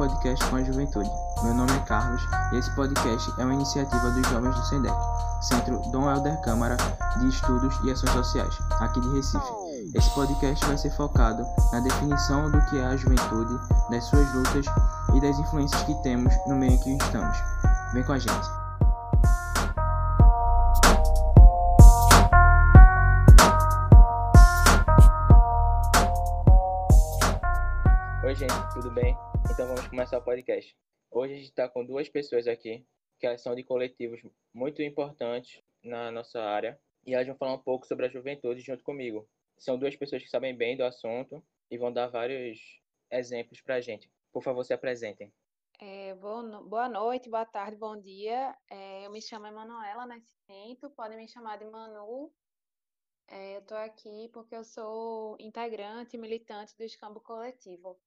podcast com a juventude. Meu nome é Carlos e esse podcast é uma iniciativa dos jovens do SENDEC, Centro Dom Helder Câmara de Estudos e Ações Sociais, aqui de Recife. Esse podcast vai ser focado na definição do que é a juventude, das suas lutas e das influências que temos no meio em que estamos. Vem com a gente! Oi, gente, tudo bem? Então vamos começar o podcast. Hoje a gente está com duas pessoas aqui, que elas são de coletivos muito importantes na nossa área, e elas vão falar um pouco sobre a juventude junto comigo. São duas pessoas que sabem bem do assunto e vão dar vários exemplos para a gente. Por favor, se apresentem. É, boa noite, boa tarde, bom dia. É, eu me chamo Emanuela Nascimento, podem me chamar de Manu. É, eu estou aqui porque eu sou integrante e militante do Escambo Coletivo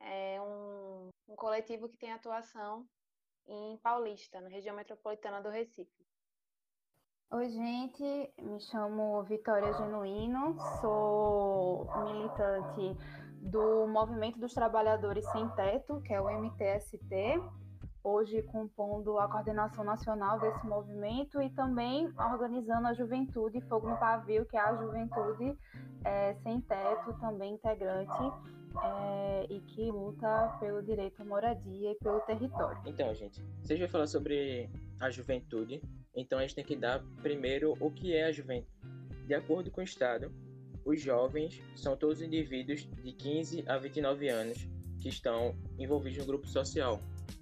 é um, um coletivo que tem atuação em Paulista, na região metropolitana do Recife. Oi, gente, me chamo Vitória Genuíno, sou militante do Movimento dos Trabalhadores Sem Teto, que é o MTST, hoje compondo a coordenação nacional desse movimento e também organizando a Juventude Fogo no Pavio, que é a Juventude é, Sem Teto, também integrante é, e que luta pelo direito à moradia e pelo território. Então, gente, vocês vão falar sobre a juventude, então a gente tem que dar primeiro o que é a juventude. De acordo com o Estado, os jovens são todos indivíduos de 15 a 29 anos que estão envolvidos no grupo social.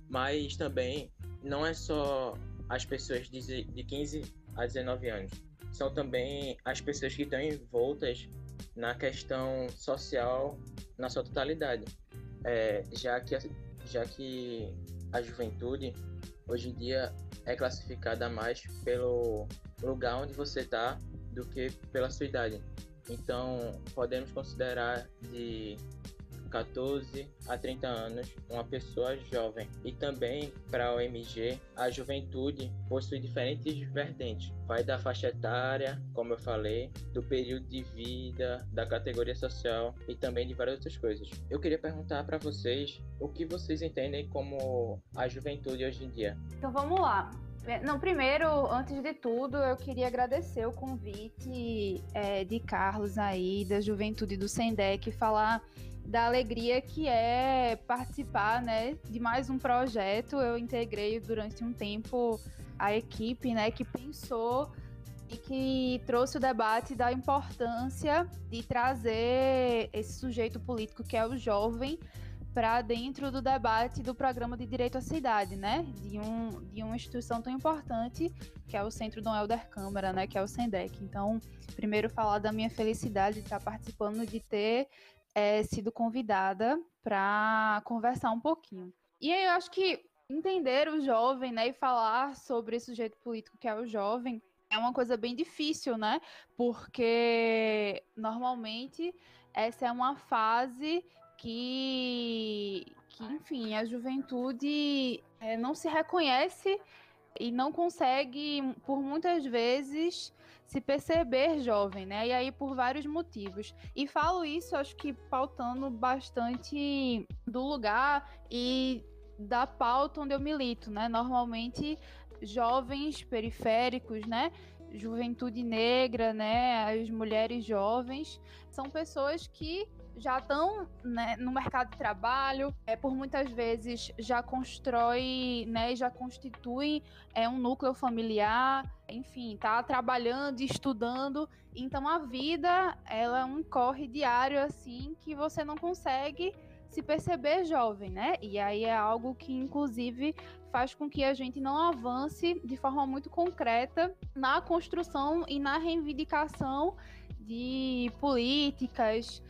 Mas também não é só as pessoas de 15 a 19 anos, são também as pessoas que estão envoltas na questão social na sua totalidade, é, já, que, já que a juventude hoje em dia é classificada mais pelo lugar onde você está do que pela sua idade. Então, podemos considerar de 14 a 30 anos, uma pessoa jovem. E também para a OMG, a juventude possui diferentes vertentes. Vai da faixa etária, como eu falei, do período de vida, da categoria social e também de várias outras coisas. Eu queria perguntar para vocês o que vocês entendem como a juventude hoje em dia. Então vamos lá. É, não, primeiro, antes de tudo, eu queria agradecer o convite é, de Carlos aí, da Juventude do Sendec, falar da alegria que é participar, né, de mais um projeto. Eu integrei durante um tempo a equipe, né, que pensou e que trouxe o debate da importância de trazer esse sujeito político que é o jovem para dentro do debate do programa de direito à cidade, né? De, um, de uma instituição tão importante que é o Centro Dom Helder Câmara, né? Que é o SENDEC. Então, primeiro falar da minha felicidade de estar participando, de ter é, sido convidada para conversar um pouquinho. E aí eu acho que entender o jovem, né, e falar sobre esse sujeito político que é o jovem é uma coisa bem difícil, né? Porque normalmente essa é uma fase que, que enfim, a juventude é, não se reconhece e não consegue, por muitas vezes, se perceber jovem, né? E aí por vários motivos. E falo isso, acho que pautando bastante do lugar e da pauta onde eu milito, né? Normalmente jovens periféricos, né? Juventude negra, né? As mulheres jovens são pessoas que já estão né, no mercado de trabalho, é, por muitas vezes já constrói, né, já constitui é, um núcleo familiar, enfim, tá trabalhando, estudando, então a vida ela é um corre diário assim que você não consegue se perceber jovem, né? E aí é algo que inclusive faz com que a gente não avance de forma muito concreta na construção e na reivindicação de políticas,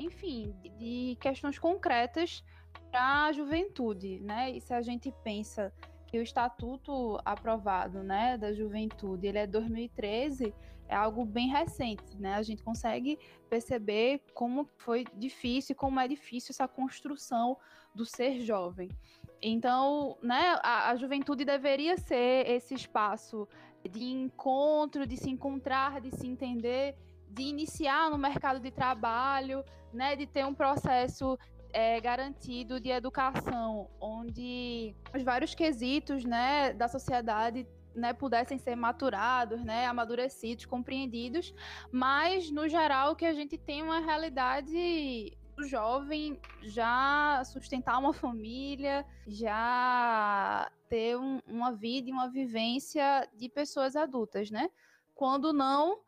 enfim, de questões concretas para a juventude, né? E se a gente pensa que o estatuto aprovado, né, da juventude, ele é 2013, é algo bem recente, né? A gente consegue perceber como foi difícil, como é difícil essa construção do ser jovem. Então, né, a, a juventude deveria ser esse espaço de encontro, de se encontrar, de se entender de iniciar no mercado de trabalho, né, de ter um processo é, garantido de educação, onde os vários quesitos né, da sociedade né, pudessem ser maturados, né, amadurecidos, compreendidos, mas no geral que a gente tem uma realidade do jovem já sustentar uma família, já ter um, uma vida e uma vivência de pessoas adultas, né? Quando não,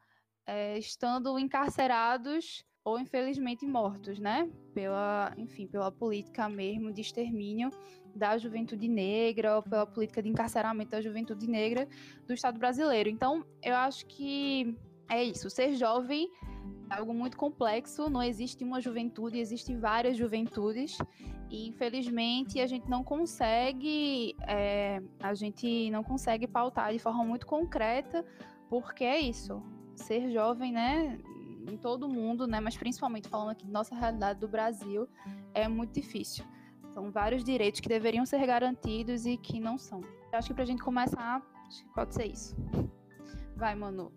é, estando encarcerados ou infelizmente mortos, né? Pela, enfim, pela política mesmo de extermínio da juventude negra ou pela política de encarceramento da juventude negra do Estado brasileiro. Então, eu acho que é isso. Ser jovem é algo muito complexo. Não existe uma juventude, existem várias juventudes. E infelizmente a gente não consegue, é, a gente não consegue pautar de forma muito concreta, porque é isso. Ser jovem, né? Em todo mundo, né? Mas principalmente falando aqui de nossa realidade do Brasil, é muito difícil. São vários direitos que deveriam ser garantidos e que não são. Eu acho que pra gente começar, pode ser isso. Vai, Manu.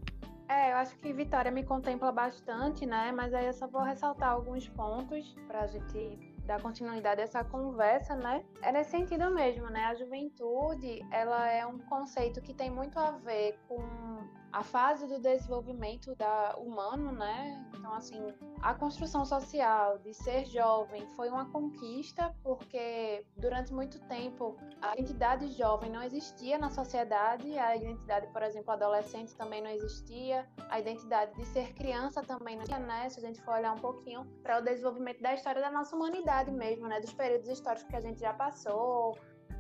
É, eu acho que Vitória me contempla bastante, né? Mas aí eu só vou ressaltar alguns pontos para a gente dar continuidade a essa conversa, né? É nesse sentido mesmo, né? A juventude, ela é um conceito que tem muito a ver com a fase do desenvolvimento da humano, né? Então, assim, a construção social de ser jovem foi uma conquista, porque durante muito tempo a identidade jovem não existia na sociedade, a identidade, por exemplo, adolescente também não existia, a identidade de ser criança também não existia, né? Se a gente for olhar um pouquinho para o desenvolvimento da história da nossa humanidade mesmo, né? Dos períodos históricos que a gente já passou,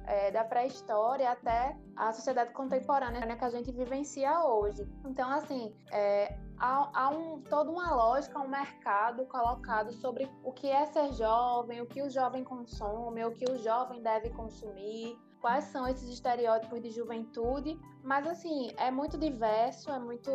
é, da pré-história até a sociedade contemporânea né, que a gente vivencia hoje. Então, assim, é, há, há um, toda uma lógica, um mercado colocado sobre o que é ser jovem, o que o jovem consome, o que o jovem deve consumir, quais são esses estereótipos de juventude, mas assim, é muito diverso, é muito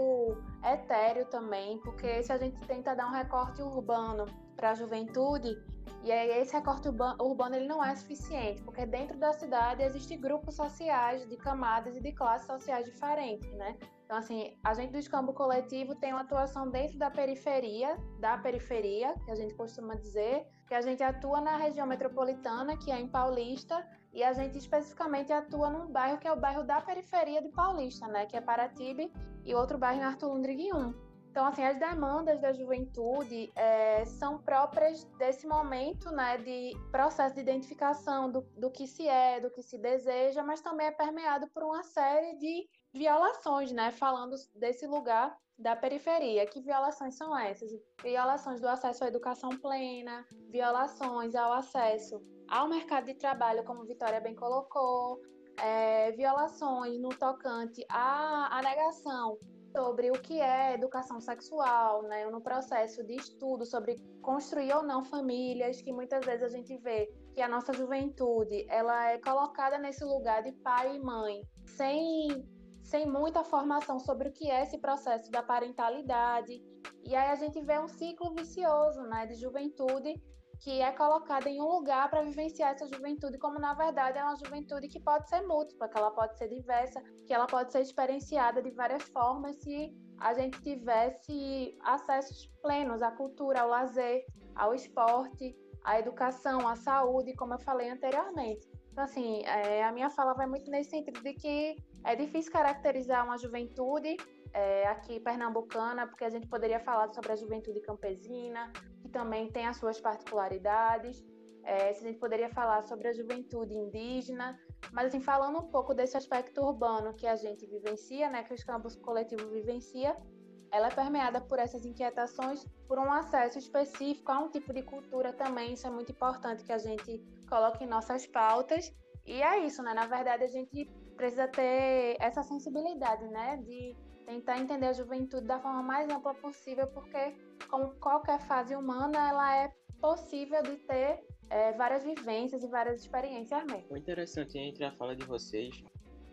etéreo também, porque se a gente tenta dar um recorte urbano para a juventude, e aí esse recorte urbano ele não é suficiente, porque dentro da cidade existem grupos sociais de camadas e de classes sociais diferentes, né? Então, assim, a gente do escambo coletivo tem uma atuação dentro da periferia, da periferia, que a gente costuma dizer, que a gente atua na região metropolitana, que é em Paulista, e a gente especificamente atua num bairro que é o bairro da periferia de Paulista, né? Que é Paratibe, e outro bairro em Arthur Lundriguin 1. Então, assim, as demandas da juventude é, são próprias desse momento, né, de processo de identificação do, do que se é, do que se deseja, mas também é permeado por uma série de violações, né, falando desse lugar da periferia. Que violações são essas? Violações do acesso à educação plena, violações ao acesso ao mercado de trabalho, como Vitória bem colocou, é, violações no tocante à, à negação sobre o que é educação sexual, né, no processo de estudo sobre construir ou não famílias, que muitas vezes a gente vê que a nossa juventude ela é colocada nesse lugar de pai e mãe, sem sem muita formação sobre o que é esse processo da parentalidade. E aí a gente vê um ciclo vicioso, né, de juventude que é colocada em um lugar para vivenciar essa juventude, como na verdade é uma juventude que pode ser múltipla, que ela pode ser diversa, que ela pode ser experienciada de várias formas se a gente tivesse acessos plenos à cultura, ao lazer, ao esporte, à educação, à saúde, como eu falei anteriormente. Então, assim, é, a minha fala vai muito nesse sentido de que é difícil caracterizar uma juventude é, aqui pernambucana, porque a gente poderia falar sobre a juventude campesina, também tem as suas particularidades. É, se a gente poderia falar sobre a juventude indígena, mas assim, falando um pouco desse aspecto urbano que a gente vivencia, né, que os campos coletivos vivencia, ela é permeada por essas inquietações, por um acesso específico a um tipo de cultura também, isso é muito importante que a gente coloque em nossas pautas. E é isso, né? Na verdade, a gente precisa ter essa sensibilidade, né, de tentar entender a juventude da forma mais ampla possível, porque, como qualquer fase humana, ela é possível de ter é, várias vivências e várias experiências mesmo. O interessante entre a fala de vocês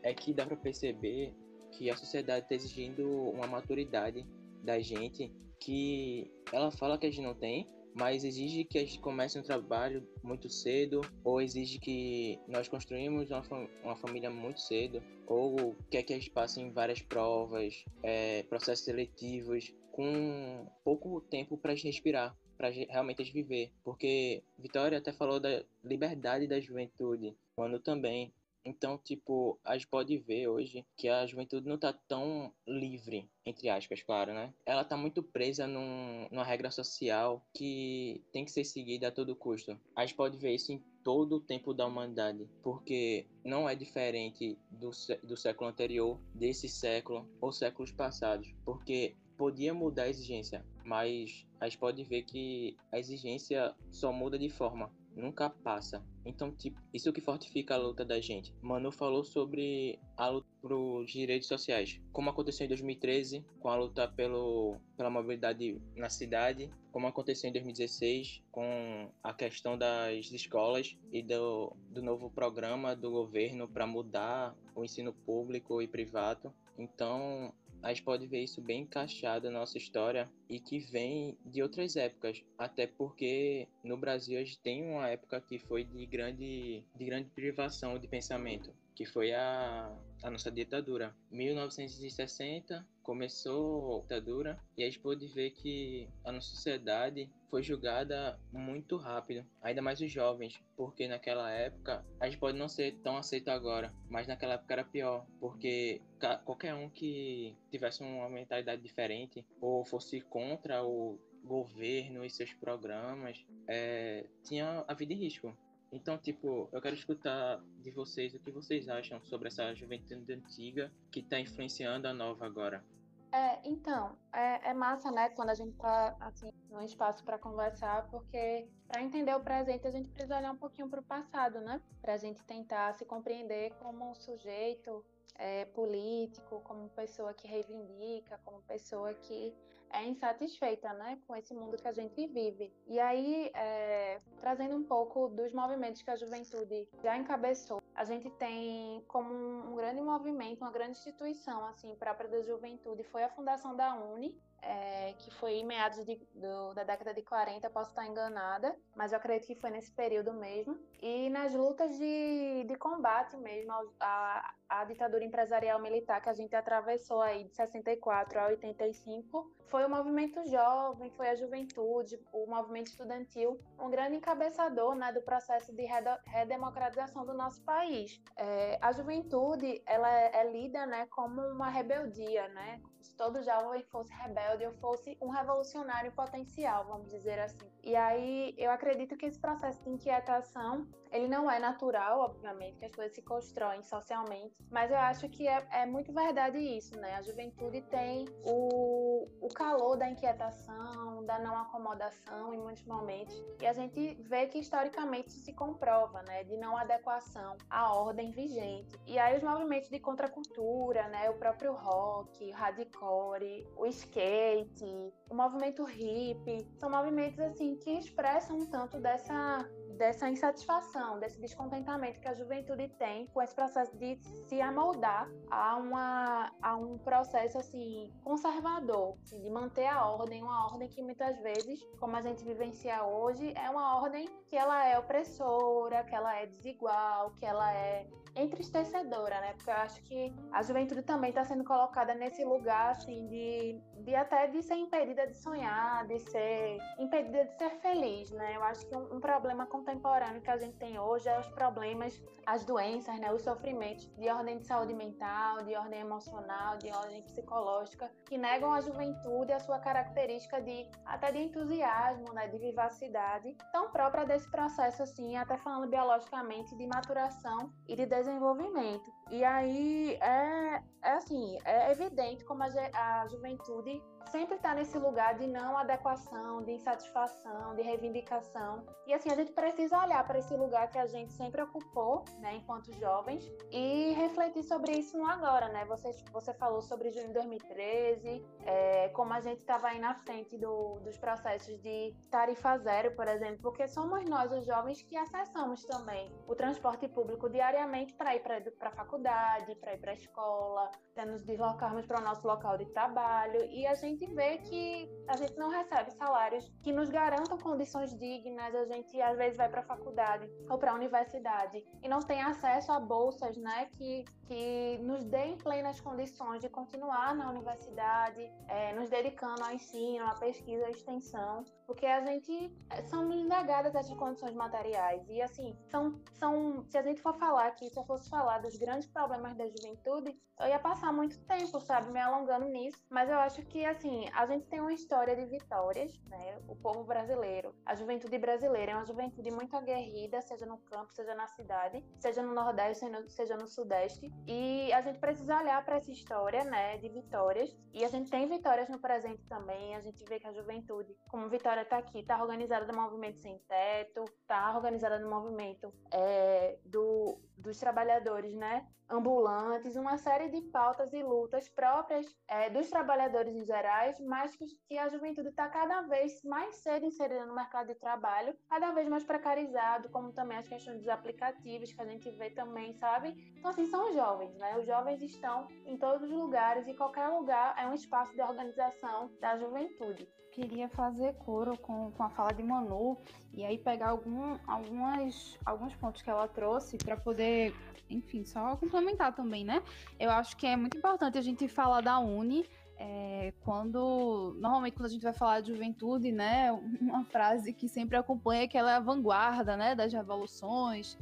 é que dá para perceber que a sociedade está exigindo uma maturidade da gente que ela fala que a gente não tem, mas exige que a gente comece um trabalho muito cedo, ou exige que nós construímos uma, fam uma família muito cedo, ou quer que a gente passe em várias provas, é, processos seletivos, com pouco tempo para a gente respirar. para realmente viver. Porque Vitória até falou da liberdade da juventude, Mano também. Então, tipo, a gente pode ver hoje que a juventude não tá tão livre, entre aspas, claro, né? Ela tá muito presa num, numa regra social que tem que ser seguida a todo custo. A gente pode ver isso em todo o tempo da humanidade, porque não é diferente do, do século anterior, desse século ou séculos passados, porque podia mudar a exigência, mas a gente pode ver que a exigência só muda de forma nunca passa. Então, tipo, isso que fortifica a luta da gente. Manu falou sobre a luta pelos direitos sociais, como aconteceu em 2013 com a luta pelo, pela mobilidade na cidade, como aconteceu em 2016 com a questão das escolas e do, do novo programa do governo para mudar o ensino público e privado. Então, a gente pode ver isso bem encaixado na nossa história e que vem de outras épocas, até porque no Brasil a gente tem uma época que foi de grande, de grande privação de pensamento, que foi a, a nossa ditadura. 1960 começou a ditadura e a gente pôde ver que a nossa sociedade foi julgada muito rápido, ainda mais os jovens, porque naquela época a gente pode não ser tão aceito agora, mas naquela época era pior, porque qualquer um que tivesse uma mentalidade diferente ou fosse contra o governo e seus programas é, tinha a vida em risco. Então, tipo, eu quero escutar de vocês o que vocês acham sobre essa juventude antiga que está influenciando a nova agora. É, então, é, é, massa, né, quando a gente tá, assim, num espaço para conversar, porque para entender o presente a gente precisa olhar um pouquinho para o passado, né? Para a gente tentar se compreender como um sujeito é, político, como pessoa que reivindica, como pessoa que é insatisfeita né, com esse mundo que a gente vive. E aí, é, trazendo um pouco dos movimentos que a juventude já encabeçou, a gente tem como um, grande movimento, uma grande instituição assim própria da juventude, foi a fundação da Uni, é, que foi em meados de, do, da década de 40, posso estar enganada, mas eu acredito que foi nesse período mesmo. E nas lutas de, de combate mesmo à, à ditadura empresarial militar que a gente atravessou aí de 64 a 85, foi o movimento jovem, foi a juventude, o movimento estudantil, um grande encabeçador né, do processo de redemocratização do nosso país. É, a juventude ela é, é lida né, como uma rebeldia, né, se todo jovem fosse rebelde ou fosse um revolucionário potencial, vamos dizer assim. E aí eu acredito que esse processo de inquietação, ele não é natural, obviamente, que as coisas se constroem socialmente, mas eu acho que é, é muito verdade isso, né? A juventude tem o, o calor da inquietação, da não acomodação em muitos momentos, e a gente vê que historicamente isso se comprova, né? De não adequação à ordem vigente. E aí os movimentos de contracultura, né? O próprio rock, o hardcore, o skate, o movimento hippie, são movimentos assim que expressam um tanto dessa dessa insatisfação, desse descontentamento que a juventude tem com esse processo de se amoldar a, uma, a um processo assim conservador, assim, de manter a ordem, uma ordem que muitas vezes, como a gente vivencia hoje, é uma ordem que ela é opressora, que ela é desigual, que ela é entristecedora, né? Porque eu acho que a juventude também está sendo colocada nesse lugar, assim, de, de até de ser impedida de sonhar, de ser impedida de ser feliz, né? Eu acho que um, um problema contemporâneo que a gente tem hoje é os problemas, as doenças, né? Os sofrimentos de ordem de saúde mental, de ordem emocional, de ordem psicológica, que negam à juventude a sua característica de até de entusiasmo, né? De vivacidade, tão própria desse processo, assim, até falando biologicamente, de maturação e de desenvolvimento desenvolvimento. E aí é, é assim, é evidente como a, a juventude sempre está nesse lugar de não adequação, de insatisfação, de reivindicação. E assim, a gente precisa olhar para esse lugar que a gente sempre ocupou, né, enquanto jovens, e refletir sobre isso no agora, né? Você, você falou sobre junho de 2013, é, como a gente estava aí na frente do, dos processos de tarifa zero, por exemplo, porque somos nós, os jovens, que acessamos também o transporte público diariamente para ir para a faculdade, para ir para a escola, para nos deslocarmos para o nosso local de trabalho, e a gente vê que a gente não recebe salários que nos garantam condições dignas, a gente às vezes vai para a faculdade ou para a universidade e não tem acesso a bolsas, né, que, que nos deem plenas condições de continuar na universidade, é, nos dedicando ao ensino, à pesquisa, à extensão. porque a gente eh, são negadas essas condições materiais. E assim, são, são se a gente for falar aqui, se eu fosse falar dos grandes problemas da juventude, eu ia passar muito tempo, sabe, me alongando nisso. Mas eu acho que assim, a gente tem uma história de vitórias, né? O povo brasileiro, a juventude brasileira é uma juventude muito aguerrida, seja no campo, seja na cidade, seja no Nordeste, seja no Sudeste. E a gente precisa olhar para essa história, né, de vitórias. E a gente tem vitórias no presente também. A gente vê que a juventude, como Vitória está aqui, está organizada no movimento sem teto, está organizada no movimento é, do, dos trabalhadores, né, ambulantes, uma série de pautas e lutas próprias é, dos trabalhadores em gerais, mas que, a juventude está cada vez mais cedo inserida no mercado de trabalho, cada vez mais precarizado, como também as questões dos aplicativos que a gente vê também, sabe? Então, assim, são jovens, né? Os jovens estão em todos os lugares e qualquer lugar é um espaço de organização da juventude queria fazer coro com, com a fala de Manu e aí pegar algum, algumas, alguns pontos que ela trouxe para poder, enfim, só complementar também, né? Eu acho que é muito importante a gente falar da Uni. É, quando normalmente quando a gente vai falar de juventude, né, uma frase que sempre acompanha é que ela é a vanguarda, né, das revoluções,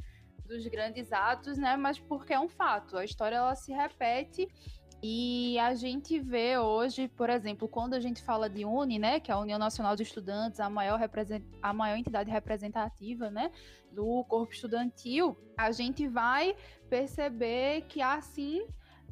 dos grandes atos, né, mas porque é um fato, a história ela se repete e a gente vê hoje, por exemplo, quando a gente fala de UNE, né, que é a União Nacional de Estudantes, a maior, a maior entidade representativa né, do corpo estudantil, a gente vai perceber que assim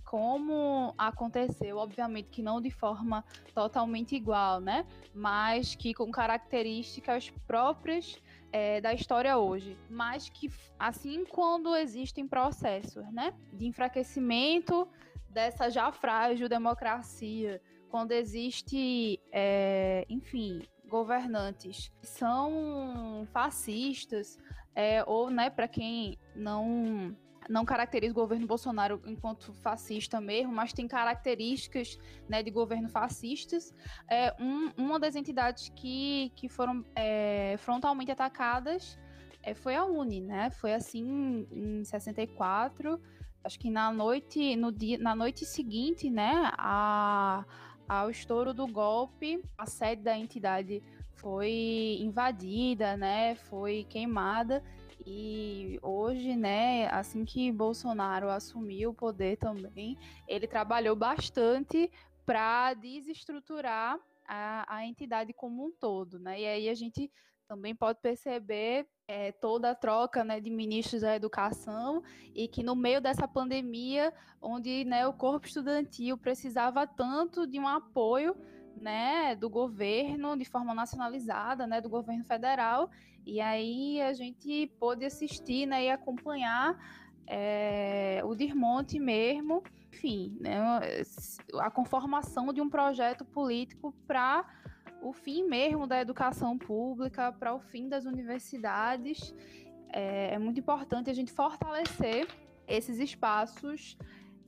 como aconteceu, obviamente que não de forma totalmente igual, né? Mas que com características próprias é, da história hoje. Mas que, assim, quando existem processos, né? De enfraquecimento dessa já frágil democracia, quando existe, é, enfim, governantes que são fascistas, é, ou, né, para quem não não caracteriza o governo Bolsonaro enquanto fascista mesmo, mas tem características né, de governo fascistas. É, um, uma das entidades que, que foram é, frontalmente atacadas é, foi a UNE, né? Foi assim em 64 acho que na noite, no dia, na noite seguinte, né, a, ao estouro do golpe, a sede da entidade foi invadida, né, foi queimada e hoje, né, assim que Bolsonaro assumiu o poder também, ele trabalhou bastante para desestruturar a, a entidade como um todo, né? E aí a gente também pode perceber é, toda a troca né, de ministros da educação e que no meio dessa pandemia, onde né, o corpo estudantil precisava tanto de um apoio né, do governo de forma nacionalizada, né, do governo federal, e aí a gente pôde assistir né, e acompanhar é, o desmonte mesmo, enfim, né, a conformação de um projeto político para o fim mesmo da educação pública, para o fim das universidades. É, é muito importante a gente fortalecer esses espaços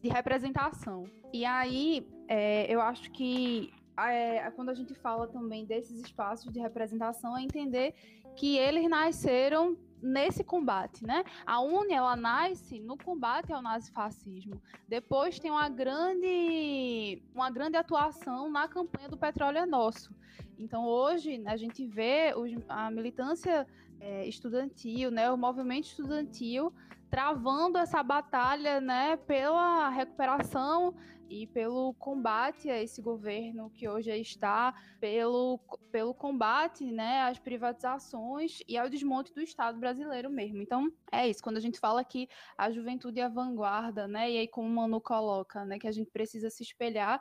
de representação. E aí, é, eu acho que é, quando a gente fala também desses espaços de representação, é entender que eles nasceram nesse combate, né? A UNE, ela nasce no combate ao nazifascismo. Depois tem uma grande, uma grande atuação na campanha do Petróleo é Nosso. Então, hoje, a gente vê a militância é, estudantil, né, o movimento estudantil travando essa batalha né, pela recuperação e pelo combate a esse governo que hoje está, pelo, pelo combate né, às privatizações e ao desmonte do Estado brasileiro mesmo. Então, é isso. Quando a gente fala que a juventude é a vanguarda, né, e aí como o Manu coloca, né, que a gente precisa se espelhar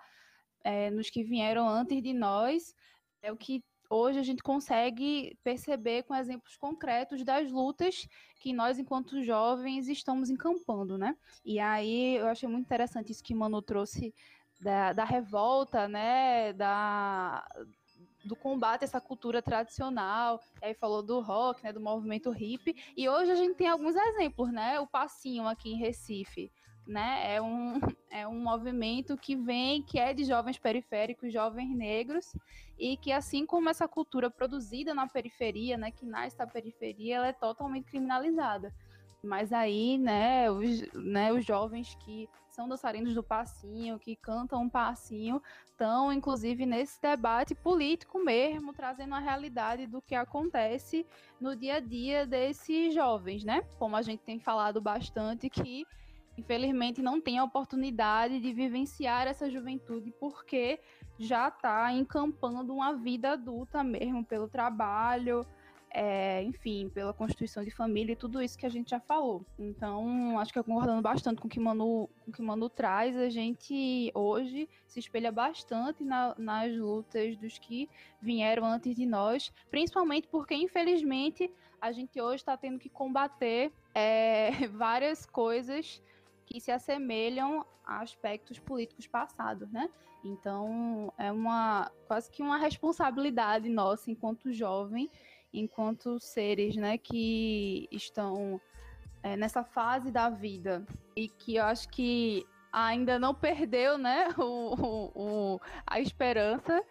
é, nos que vieram antes de nós, é o que hoje a gente consegue perceber com exemplos concretos das lutas que nós, enquanto jovens, estamos encampando, né? E aí eu achei muito interessante isso que Manu trouxe da, da revolta, né? Da, do combate a essa cultura tradicional, aí falou do rock, né, do movimento hip, e hoje a gente tem alguns exemplos, né, o passinho aqui em Recife, né? É um, é um movimento que vem, que é de jovens periféricos, jovens negros, e que assim como essa cultura produzida na periferia, né, que nasce da periferia, ela é totalmente criminalizada. Mas aí, né, os, né, os jovens que são dançarinos do passinho, que cantam um passinho, estão, inclusive, nesse debate político mesmo, trazendo a realidade do que acontece no dia a dia desses jovens, né? Como a gente tem falado bastante, que infelizmente não tem a oportunidade de vivenciar essa juventude porque já está encampando uma vida adulta mesmo pelo trabalho, é, enfim, pela constituição de família e tudo isso que a gente já falou. Então, acho que concordando bastante com o que Manu, com o que Manu traz, a gente hoje se espelha bastante na, nas lutas dos que vieram antes de nós, principalmente porque, infelizmente, a gente hoje está tendo que combater é, várias coisas que se assemelham a aspectos políticos passados, né? Então, é uma quase que uma responsabilidade nossa enquanto jovem enquanto seres, né, que estão é, nessa fase da vida e que eu acho que ainda não perdeu, né, o, o, o, a esperança.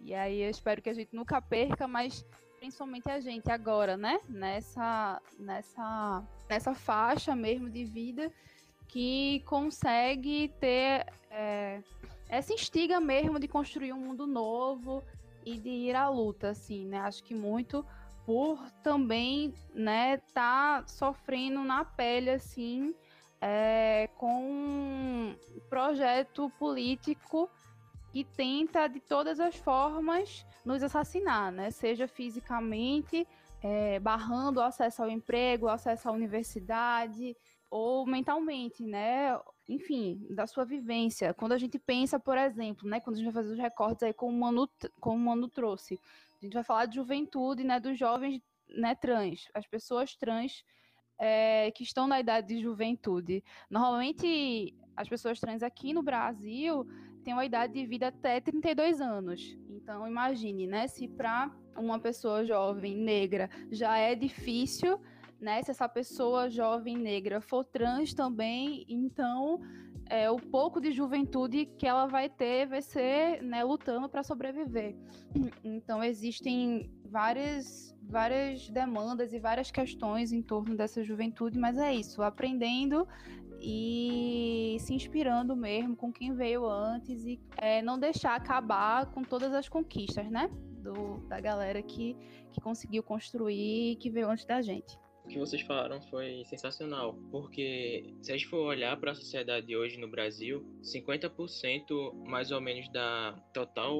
E aí eu espero que a gente nunca perca, mas principalmente a gente agora, né, nessa, nessa, nessa faixa mesmo de vida que consegue ter é, essa instiga mesmo de construir um mundo novo e de ir à luta, assim, né? Acho que muito por também, né, tá sofrendo na pele, assim, é, com um projeto político que tenta, de todas as formas, nos assassinar, né? Seja fisicamente, é, barrando o acesso ao emprego, o acesso à universidade, ou mentalmente, né? Enfim, da sua vivência. Quando a gente pensa, por exemplo, né? Quando a gente vai fazer os recortes aí, como o Manu, como o Manu trouxe, a gente vai falar de juventude, né, dos jovens né, trans, as pessoas trans é, que estão na idade de juventude. Normalmente, as pessoas trans aqui no Brasil têm uma idade de vida até 32 anos. Então, imagine, né, se para uma pessoa jovem negra já é difícil, né, se essa pessoa jovem negra for trans também, então é, o pouco de juventude que ela vai ter vai ser né, lutando para sobreviver. Então existem várias, várias demandas e várias questões em torno dessa juventude, mas é isso, aprendendo e se inspirando mesmo com quem veio antes e é, não deixar acabar com todas as conquistas, né? Do, da galera que, que conseguiu construir e que veio antes da gente. O que vocês falaram foi sensacional, porque se a gente for olhar para a sociedade hoje no Brasil, 50% mais ou menos da total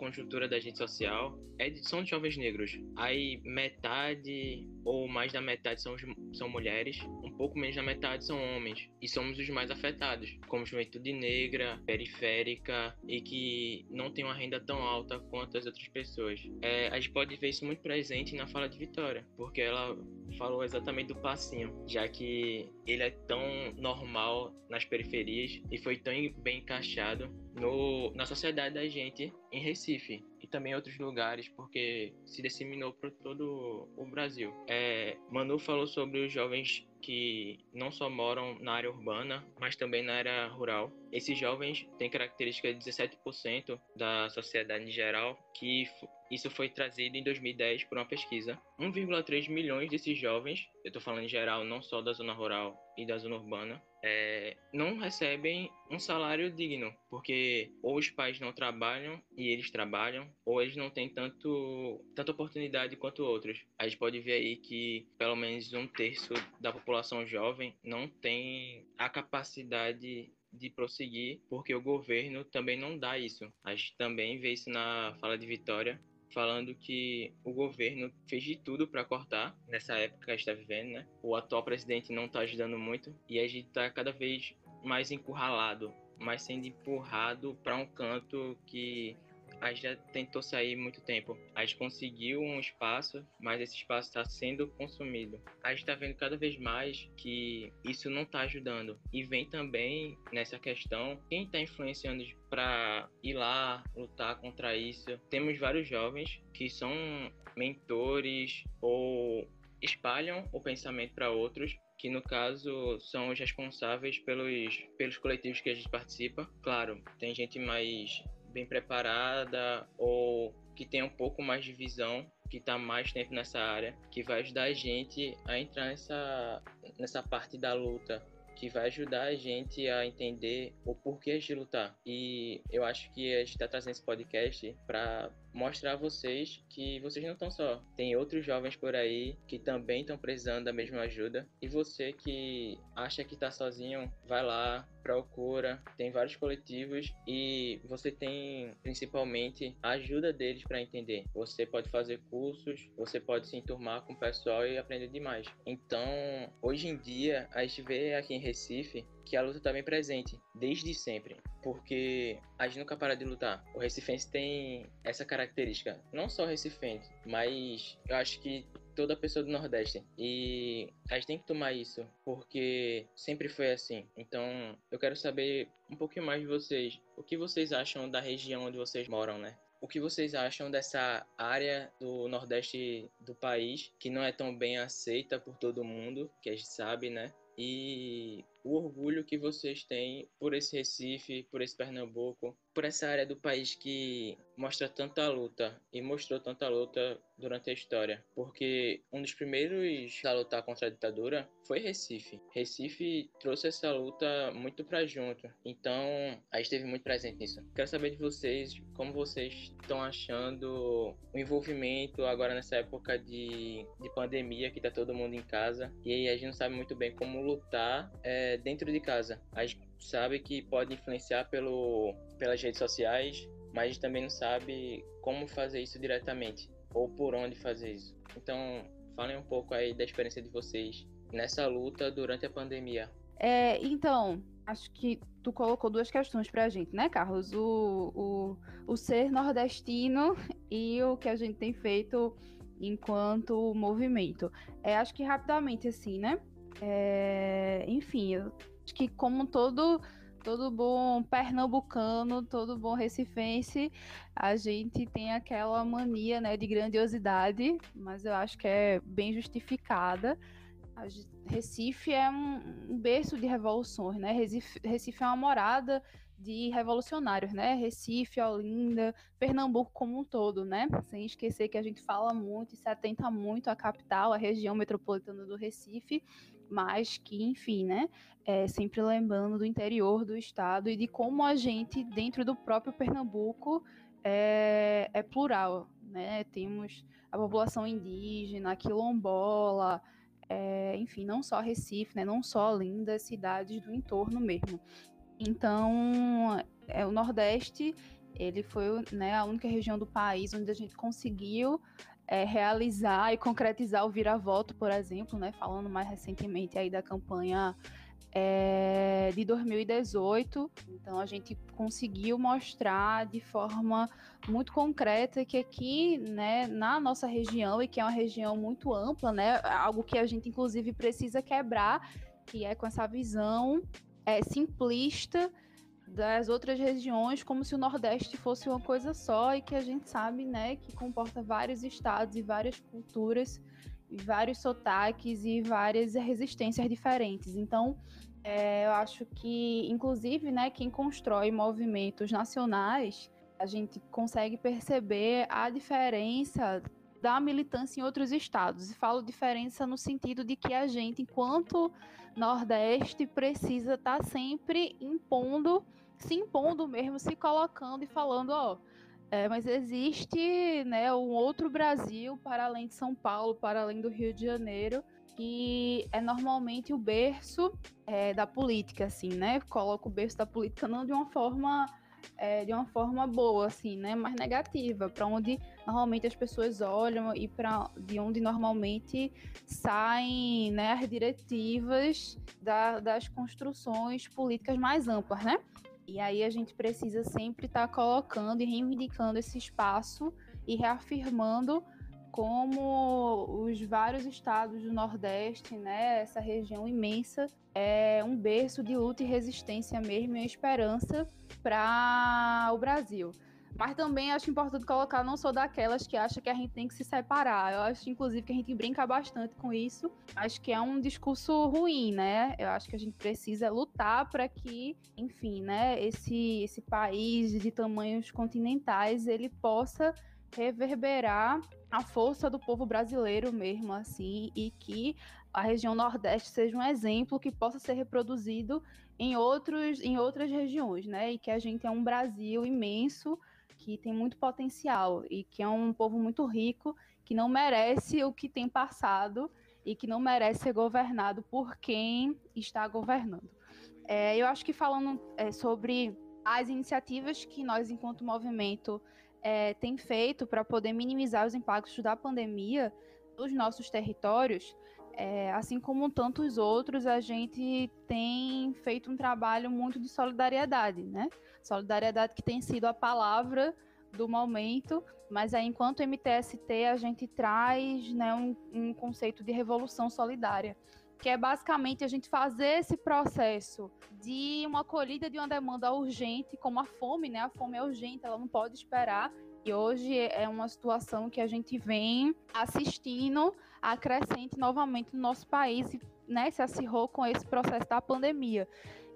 conjuntura da gente social é de, são de jovens negros. Aí metade ou mais da metade são, são mulheres, um pouco menos da metade são homens. E somos os mais afetados, como juventude negra, periférica e que não tem uma renda tão alta quanto as outras pessoas. É, a gente pode ver isso muito presente na fala de Vitória, porque ela falou exatamente do passinho, já que ele é tão normal nas periferias e foi tão bem encaixado no, na sociedade da gente em Recife e também em outros lugares, porque se disseminou por todo o Brasil. É, Manu falou sobre os jovens que não só moram na área urbana, mas também na área rural. Esses jovens têm características de 17% da sociedade em geral, que isso foi trazido em 2010 por uma pesquisa. 1,3 milhões desses jovens, eu estou falando em geral, não só da zona rural e da zona urbana, é, não recebem um salário digno, porque ou os pais não trabalham e eles trabalham, ou eles não têm tanto, tanta oportunidade quanto outros. A gente pode ver aí que pelo menos um terço da população jovem não tem a capacidade de prosseguir, porque o governo também não dá isso. A gente também vê isso na fala de Vitória, falando que o governo fez de tudo para cortar nessa época que a gente está vivendo, né? O atual presidente não está ajudando muito e a gente está cada vez mais encurralado, mais sendo empurrado para um canto que a gente já tentou sair muito tempo. A gente conseguiu um espaço, mas esse espaço está sendo consumido. A gente está vendo cada vez mais que isso não está ajudando. E vem também nessa questão quem está influenciando para ir lá lutar contra isso. Temos vários jovens que são mentores ou espalham o pensamento para outros que no caso são os responsáveis pelos, pelos coletivos que a gente participa. Claro, tem gente mais bem preparada ou que tem um pouco mais de visão que está mais tempo nessa área, que vai ajudar a gente a entrar nessa, nessa parte da luta, que vai ajudar a gente a entender o porquê de lutar. E eu acho que a gente está trazendo esse podcast para mostrar a vocês que vocês não estão só. Tem outros jovens por aí que também estão precisando da mesma ajuda. E você que acha que está sozinho, vai lá, procura. Tem vários coletivos e você tem principalmente a ajuda deles para entender. Você pode fazer cursos, você pode se enturmar com o pessoal e aprender demais. Então, hoje em dia, a gente vê aqui em Recife que a luta está bem presente, desde sempre. Porque a gente nunca para de lutar. O Recifense tem essa característica. Não só o Recifense, mas eu acho que toda pessoa do Nordeste. E a gente tem que tomar isso, porque sempre foi assim. Então, eu quero saber um pouquinho mais de vocês. O que vocês acham da região onde vocês moram, né? O que vocês acham dessa área do Nordeste do país que não é tão bem aceita por todo mundo, que a gente sabe, né? E o orgulho que vocês têm por esse Recife, por esse Pernambuco, por essa área do país que mostra tanta luta e mostrou tanta luta durante a história. Porque um dos primeiros a lutar contra a ditadura foi Recife. Recife trouxe essa luta muito para junto. Então, a gente esteve muito presente nisso. Quero saber de vocês como vocês estão achando o envolvimento agora nessa época de, de pandemia que tá todo mundo em casa. E a gente não sabe muito bem como lutar. É, dentro de casa. A gente sabe que pode influenciar pelo, pelas redes sociais, mas também não sabe como fazer isso diretamente ou por onde fazer isso. Então, falem um pouco aí da experiência de vocês nessa luta durante a pandemia. É, então, acho que tu colocou duas questões para a gente, né, Carlos? O, o, o ser nordestino e o que a gente tem feito enquanto movimento. É, acho que rapidamente, assim, né? É, enfim, eu que como todo todo bom pernambucano, todo bom recifense, a gente tem aquela mania, né, de grandiosidade, mas eu acho que é bem justificada. Recife é um, berço de revoluções, né? Recife, Recife é uma morada de revolucionários, né? Recife, Olinda, Pernambuco como um todo, né? Sem esquecer que a gente fala muito e se atenta muito à capital, à região metropolitana do Recife, mas que, enfim, né, é, sempre lembrando do interior do estado e de como a gente, dentro do próprio Pernambuco, é, é plural, né? Temos a população indígena, quilombola, é, enfim, não só Recife, né, não só Olinda, cidades do entorno mesmo. Então, é, o Nordeste, ele foi né, a única região do país onde a gente conseguiu é, realizar e concretizar o vira-voto, por exemplo, né, falando mais recentemente aí da campanha é, de 2018. Então a gente conseguiu mostrar de forma muito concreta que aqui, né, na nossa região e que é uma região muito ampla, né, algo que a gente inclusive precisa quebrar, que é com essa visão é, simplista das outras regiões como se o Nordeste fosse uma coisa só e que a gente sabe, né, que comporta vários estados e várias culturas, e vários sotaques e várias resistências diferentes. Então, é, eu acho que, inclusive, né, quem constrói movimentos nacionais, a gente consegue perceber a diferença da militância em outros estados. E falo diferença no sentido de que a gente, enquanto Nordeste, precisa estar tá sempre impondo se impondo mesmo, se colocando e falando, ó, é, mas existe né, um outro Brasil para além de São Paulo, para além do Rio de Janeiro, que é normalmente o berço é, da política, assim, né? Coloca o berço da política não de uma forma é, de uma forma boa, assim, né? Mas negativa, para onde normalmente as pessoas olham e para de onde normalmente saem né, as diretivas da, das construções políticas mais amplas, né? E aí a gente precisa sempre estar tá colocando e reivindicando esse espaço e reafirmando como os vários estados do Nordeste, né, essa região imensa, é um berço de luta e resistência mesmo e esperança para o Brasil. Mas também acho importante colocar, não sou daquelas que acha que a gente tem que se separar. Eu acho, inclusive, que a gente brinca bastante com isso. Acho que é um discurso ruim, né? Eu acho que a gente precisa lutar para que, enfim, né, esse, esse país de tamanhos continentais ele possa reverberar a força do povo brasileiro mesmo, assim, e que a região Nordeste seja um exemplo que possa ser reproduzido em, outros, em outras regiões, né? E que a gente é um Brasil imenso, que tem muito potencial e que é um povo muito rico, que não merece o que tem passado e que não merece ser governado por quem está governando. É, eu acho que falando é, sobre as iniciativas que nós, enquanto movimento, é, tem feito para poder minimizar os impactos da pandemia nos nossos territórios, é, assim como tantos outros, a gente tem feito um trabalho muito de solidariedade, né? Solidariedade que tem sido a palavra do momento, mas aí enquanto MTST a gente traz né, um, um conceito de revolução solidária, que é basicamente a gente fazer esse processo de uma acolhida de uma demanda urgente, como a fome, né? A fome é urgente, ela não pode esperar. E hoje é uma situação que a gente vem assistindo a crescente novamente no nosso país, né? Se acirrou com esse processo da pandemia.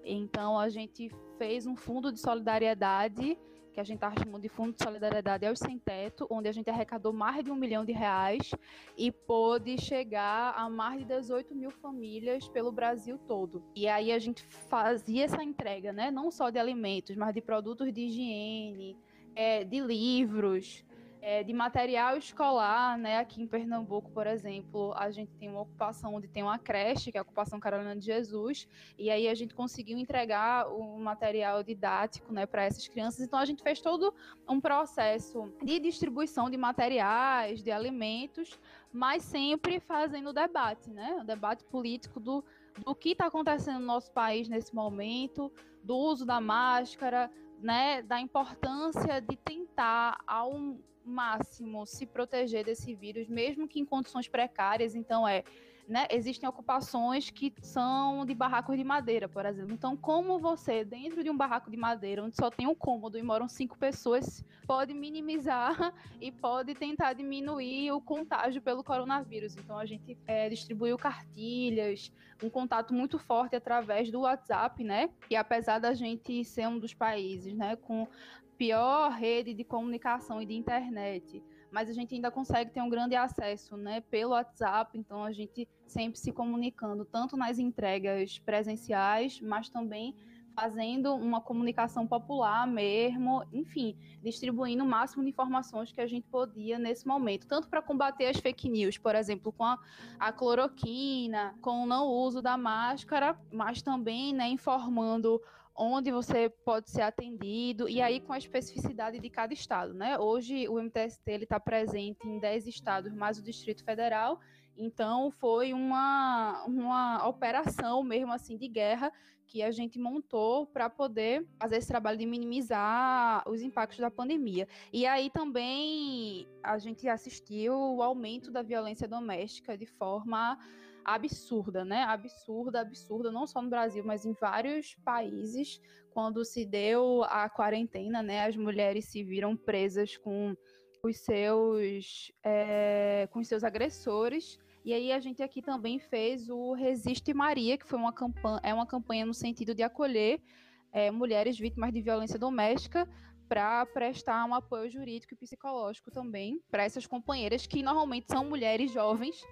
Então a gente fez um fundo de solidariedade que a gente está chamando de Fundo de Solidariedade aos Sem Teto, onde a gente arrecadou mais de um milhão de reais e pôde chegar a mais de 18 mil famílias pelo Brasil todo. E aí a gente fazia essa entrega, né? Não só de alimentos, mas de produtos de higiene, é, de livros, é, de material escolar, né? Aqui em Pernambuco, por exemplo, a gente tem uma ocupação onde tem uma creche, que é a ocupação Carolina de Jesus, e aí a gente conseguiu entregar o material didático, né, para essas crianças. Então a gente fez todo um processo de distribuição de materiais, de alimentos, mas sempre fazendo debate, né? O debate político do do que está acontecendo no nosso país nesse momento, do uso da máscara, né, da importância de tentar ao máximo se proteger desse vírus, mesmo que em condições precárias. Então, é né, existem ocupações que são de barracos de madeira, por exemplo. Então, como você, dentro de um barraco de madeira, onde só tem um cômodo e moram cinco pessoas, pode minimizar e pode tentar diminuir o contágio pelo coronavírus. Então, a gente é, distribuiu cartilhas, um contato muito forte através do WhatsApp, né? E apesar da gente ser um dos países, né, com pior rede de comunicação e de internet, mas a gente ainda consegue ter um grande acesso, né, pelo WhatsApp, então a gente sempre se comunicando, tanto nas entregas presenciais, mas também fazendo uma comunicação popular mesmo, enfim, distribuindo o máximo de informações que a gente podia nesse momento, tanto para combater as fake news, por exemplo, com a, a, cloroquina, com o não uso da máscara, mas também, né, informando onde você pode ser atendido, e aí com a especificidade de cada estado, né? Hoje o MTST está presente em 10 estados, mais o Distrito Federal, então foi uma, uma operação mesmo assim de guerra que a gente montou para poder fazer esse trabalho de minimizar os impactos da pandemia. E aí também a gente assistiu o aumento da violência doméstica de forma absurda, né? Absurda, absurda, não só no Brasil, mas em vários países. Quando se deu a quarentena, né? As mulheres se viram presas com os seus, é, com os seus agressores. E aí a gente aqui também fez o Resiste Maria, que foi uma campanha, é uma campanha no sentido de acolher é, mulheres vítimas de violência doméstica para prestar um apoio jurídico e psicológico também para essas companheiras que normalmente são mulheres jovens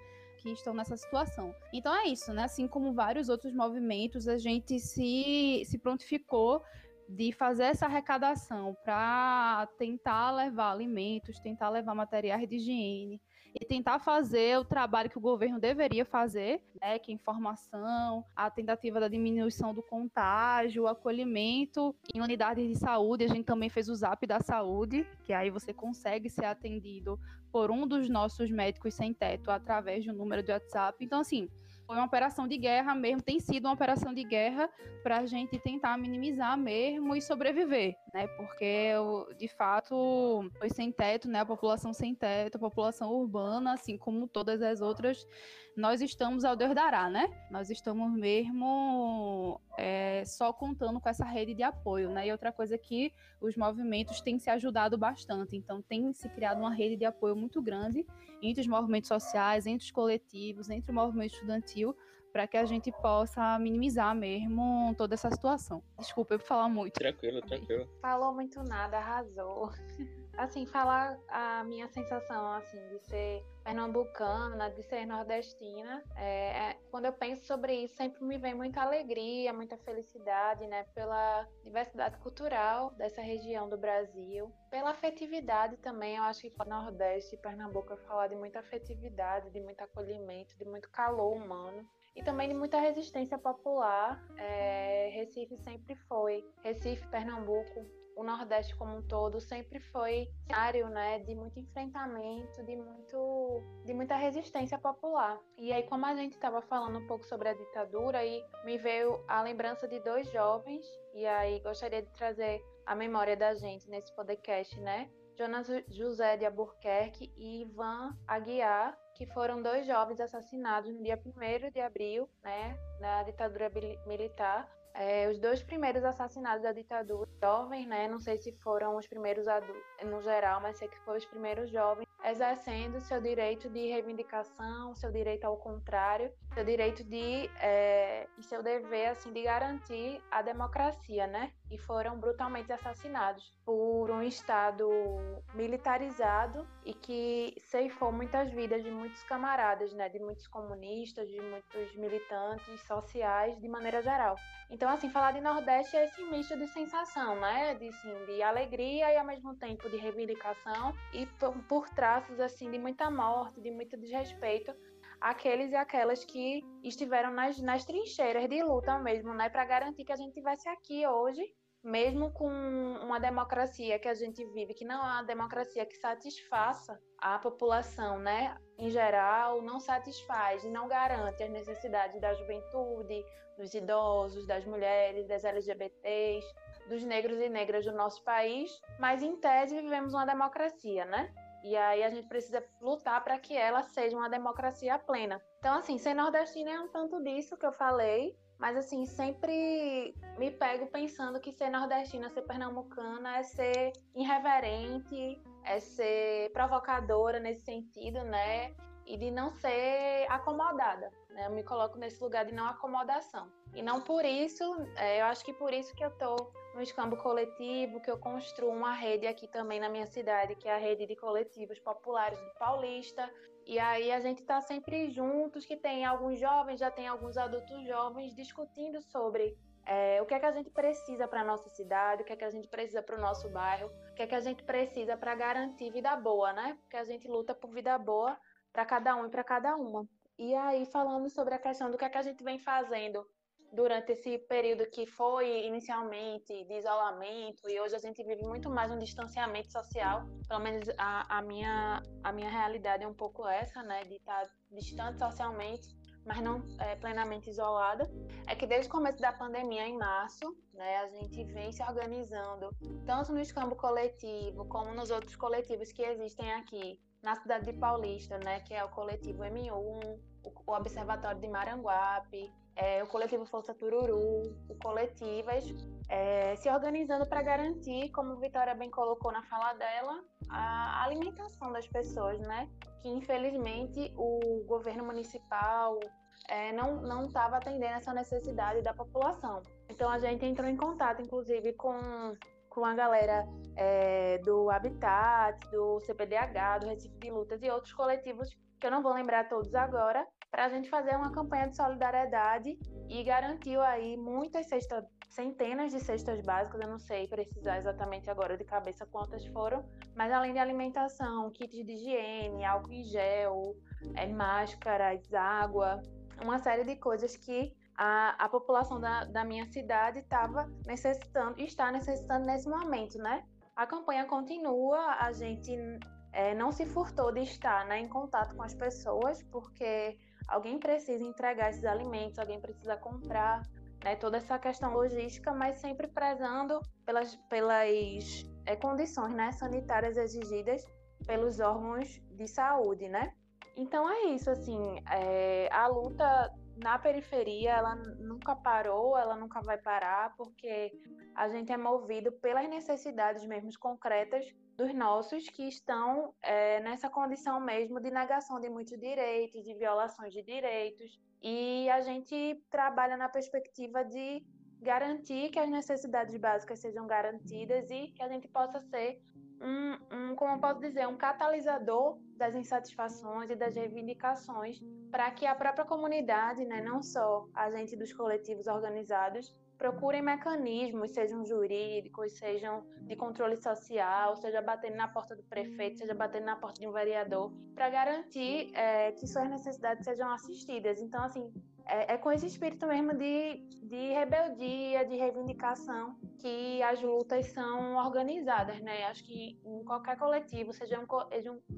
que estão nessa situação. Então é isso, né? Assim como vários outros movimentos, a gente se, se prontificou de fazer essa arrecadação para tentar levar alimentos, tentar levar materiais de higiene, e tentar fazer o trabalho que o governo deveria fazer, né, que é informação, a tentativa da diminuição do contágio, o acolhimento em unidades de saúde. A gente também fez o Zap da Saúde, que aí você consegue ser atendido por um dos nossos médicos sem teto através de um número de WhatsApp. Então, assim, foi uma operação de guerra mesmo, tem sido uma operação de guerra para a gente tentar minimizar mesmo e sobreviver, né? Porque, de fato, os sem teto, né? A população sem teto, a população urbana, assim como todas as outras, nós estamos ao Deus dará, né? Nós estamos mesmo é, só contando com essa rede de apoio, né? E outra coisa que os movimentos têm se ajudado bastante, então tem se criado uma rede de apoio muito grande entre os movimentos sociais, entre os coletivos, entre o movimento estudantil, para que a gente possa minimizar mesmo toda essa situação. Desculpa eu falar muito. Tranquilo, tranquilo. Falou muito nada, arrasou. assim, falar a minha sensação, assim, de ser pernambucana, de ser nordestina. É, é, quando eu penso sobre isso, sempre me vem muita alegria, muita felicidade, né, pela diversidade cultural dessa região do Brasil, pela afetividade também. Eu acho que o Nordeste e Pernambuco é falar de muita afetividade, de muito acolhimento, de muito calor humano e também de muita resistência popular. É, Recife sempre foi, Recife, Pernambuco, o Nordeste como um todo sempre foi área né, de muito enfrentamento, de, muito, de muita resistência popular. E aí, como a gente estava falando um pouco sobre a ditadura, aí me veio a lembrança de dois jovens, e aí gostaria de trazer a memória da gente nesse podcast, né? Jonas José de Albuquerque e Ivan Aguiar, que foram dois jovens assassinados no dia 1 de abril, né, na ditadura militar, é, os dois primeiros assassinados da ditadura, jovens, né? Não sei se foram os primeiros adultos no geral, mas sei que foram os primeiros jovens exercendo seu direito de reivindicação, seu direito ao contrário, seu direito de é, e seu dever assim de garantir a democracia, né? E foram brutalmente assassinados por um estado militarizado e que ceifou muitas vidas de muitos camaradas, né? De muitos comunistas, de muitos militantes sociais, de maneira geral. Então, assim, falar de Nordeste é esse misto de sensação, né? De, assim, de alegria e ao mesmo tempo de reivindicação e por, por traços, assim, de muita morte, de muito desrespeito aqueles e aquelas que estiveram nas, nas trincheiras de luta mesmo, né? Para garantir que a gente tivesse aqui hoje mesmo com uma democracia que a gente vive, que não é uma democracia que satisfaça a população, né, em geral, não satisfaz não garante as necessidades da juventude, dos idosos, das mulheres, das LGBTs, dos negros e negras do nosso país, mas em tese vivemos uma democracia, né? E aí a gente precisa lutar para que ela seja uma democracia plena. Então, assim, ser nordestina é um tanto disso que eu falei, mas assim, sempre me pego pensando que ser nordestina, ser pernambucana é ser irreverente, é ser provocadora nesse sentido, né? E de não ser acomodada. Né? Eu me coloco nesse lugar de não acomodação. E não por isso, é, eu acho que por isso que eu tô no escambo coletivo, que eu construo uma rede aqui também na minha cidade, que é a rede de coletivos populares do Paulista, e aí a gente está sempre juntos, que tem alguns jovens, já tem alguns adultos jovens discutindo sobre é, o que é que a gente precisa para a nossa cidade, o que é que a gente precisa para o nosso bairro, o que é que a gente precisa para garantir vida boa, né? Porque a gente luta por vida boa para cada um e para cada uma. E aí, falando sobre a questão do que é que a gente vem fazendo durante esse período que foi inicialmente de isolamento e hoje a gente vive muito mais um distanciamento social, pelo menos a, a minha, a minha realidade é um pouco essa, né, de estar distante socialmente, mas não é, plenamente isolada, é que desde o começo da pandemia, em março, né, a gente vem se organizando, tanto no escambo coletivo, como nos outros coletivos que existem aqui, na cidade de Paulista, né, que é o coletivo M1, o Observatório de Maranguape, é, o coletivo Força Tururu, o Coletivas, é, se organizando para garantir, como Vitória bem colocou na fala dela, a alimentação das pessoas, né? Que infelizmente o governo municipal é, não estava atendendo essa necessidade da população. Então a gente entrou em contato, inclusive, com, com a galera é, do Habitat, do CPDH, do Recife de Lutas e outros coletivos que eu não vou lembrar todos agora, para a gente fazer uma campanha de solidariedade e garantiu aí muitas cestas, centenas de cestas básicas, eu não sei precisar exatamente agora de cabeça quantas foram, mas além de alimentação, kits de higiene, álcool em gel, é, máscaras, água, uma série de coisas que a, a população da, da minha cidade estava necessitando, está necessitando nesse momento, né? A campanha continua, a gente é, não se furtou de estar né, em contato com as pessoas, porque alguém precisa entregar esses alimentos, alguém precisa comprar, né, toda essa questão logística, mas sempre prezando pelas, pelas é, condições né, sanitárias exigidas pelos órgãos de saúde, né? Então é isso, assim, é, a luta na periferia, ela nunca parou, ela nunca vai parar, porque a gente é movido pelas necessidades mesmo concretas dos nossos que estão é, nessa condição mesmo de negação de muitos direitos, de violações de direitos, e a gente trabalha na perspectiva de garantir que as necessidades básicas sejam garantidas e que a gente possa ser um, um, como eu posso dizer, um catalisador das insatisfações e das reivindicações para que a própria comunidade, né, não só a gente dos coletivos organizados, procurem mecanismos, sejam jurídicos, sejam de controle social, seja batendo na porta do prefeito, seja batendo na porta de um vereador, para garantir é, que suas necessidades sejam assistidas. Então, assim, é, é, com esse espírito mesmo de, de rebeldia, de reivindicação, que as lutas são organizadas, né? Acho que em qualquer coletivo, seja, um,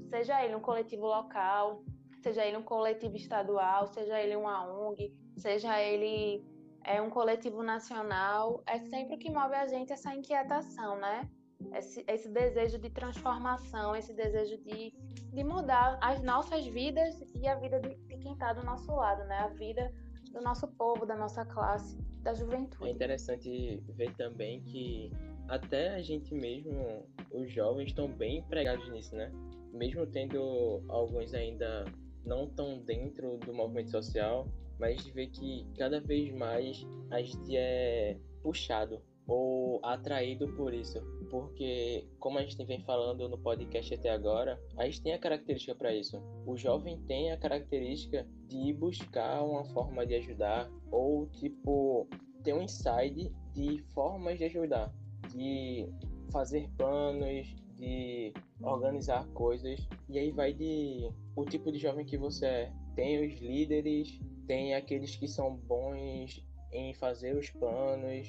seja ele um coletivo local, seja ele um coletivo estadual, seja ele uma ONG, seja ele é um coletivo nacional, é sempre o que move a gente essa inquietação, né? Esse, esse desejo de transformação, esse desejo de, de mudar as nossas vidas e a vida de, de quem está do nosso lado, né? A vida do nosso povo, da nossa classe, da juventude. É interessante ver também que até a gente mesmo, os jovens estão bem empregados nisso, né? Mesmo tendo alguns ainda não tão dentro do movimento social, mas de ver que cada vez mais a gente é puxado ou atraído por isso. Porque, como a gente vem falando no podcast até agora, a gente tem a característica para isso. O jovem tem a característica de buscar uma forma de ajudar, ou tipo, ter um insight de formas de ajudar, de fazer planos, de organizar coisas. E aí vai de o tipo de jovem que você é. Tem os líderes, tem aqueles que são bons em fazer os planos,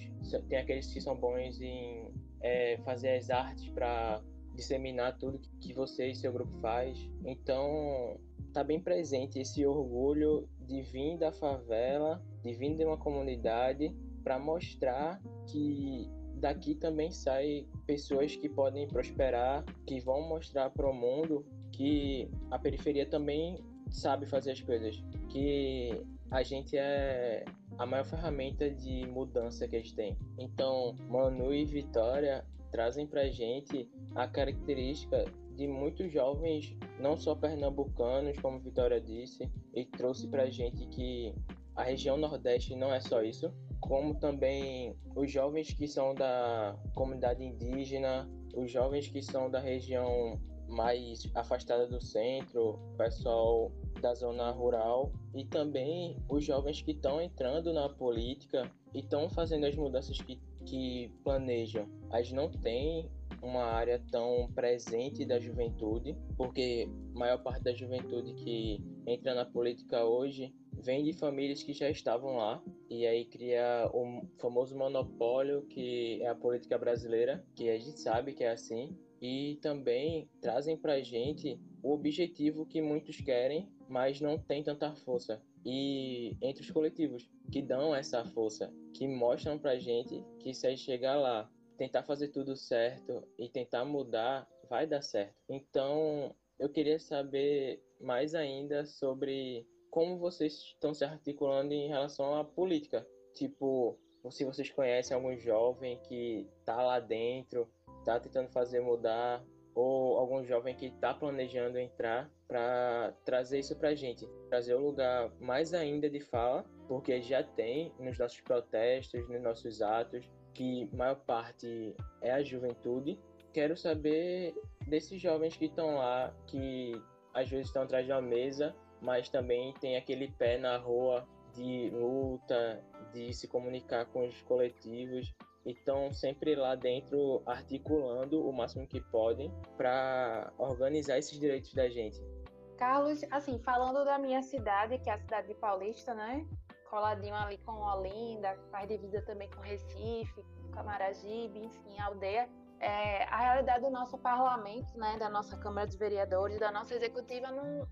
tem aqueles que são bons em é, fazer as artes para disseminar tudo que você e seu grupo faz. Então, tá bem presente esse orgulho de vir da favela, de vir de uma comunidade para mostrar que daqui também sai pessoas que podem prosperar, que vão mostrar para o mundo que a periferia também sabe fazer as coisas, que a gente é a maior ferramenta de mudança que gente tem. Então, Manu e Vitória trazem pra gente a característica de muitos jovens, não só pernambucanos, como Vitória disse, e trouxe pra gente que a região Nordeste não é só isso, como também os jovens que são da comunidade indígena, os jovens que são da região mais afastada do centro, pessoal da zona rural e também os jovens que estão entrando na política e estão fazendo as mudanças que, que planejam. A gente não tem uma área tão presente da juventude, porque maior parte da juventude que entra na política hoje vem de famílias que já estavam lá e aí cria o famoso monopólio que é a política brasileira, que a gente sabe que é assim, e também trazem para gente o objetivo que muitos querem, mas não tem tanta força. E entre os coletivos que dão essa força, que mostram para gente que se a gente chegar lá, tentar fazer tudo certo e tentar mudar, vai dar certo. Então, eu queria saber mais ainda sobre como vocês estão se articulando em relação à política. Tipo, se vocês conhecem algum jovem que está lá dentro está tentando fazer mudar ou algum jovem que está planejando entrar para trazer isso para a gente, trazer o lugar mais ainda de fala, porque já tem nos nossos protestos, nos nossos atos, que maior parte é a juventude. Quero saber desses jovens que estão lá, que às vezes estão atrás de uma mesa, mas também tem aquele pé na rua de luta, de se comunicar com os coletivos estão sempre lá dentro articulando o máximo que podem para organizar esses direitos da gente. Carlos, assim, falando da minha cidade, que é a cidade de Paulista, né? Coladinho ali com Olinda, faz divisa também com Recife, Camaragibe, enfim, aldeia. É, a realidade do nosso parlamento, né, da nossa Câmara dos Vereadores, da nossa executiva, não,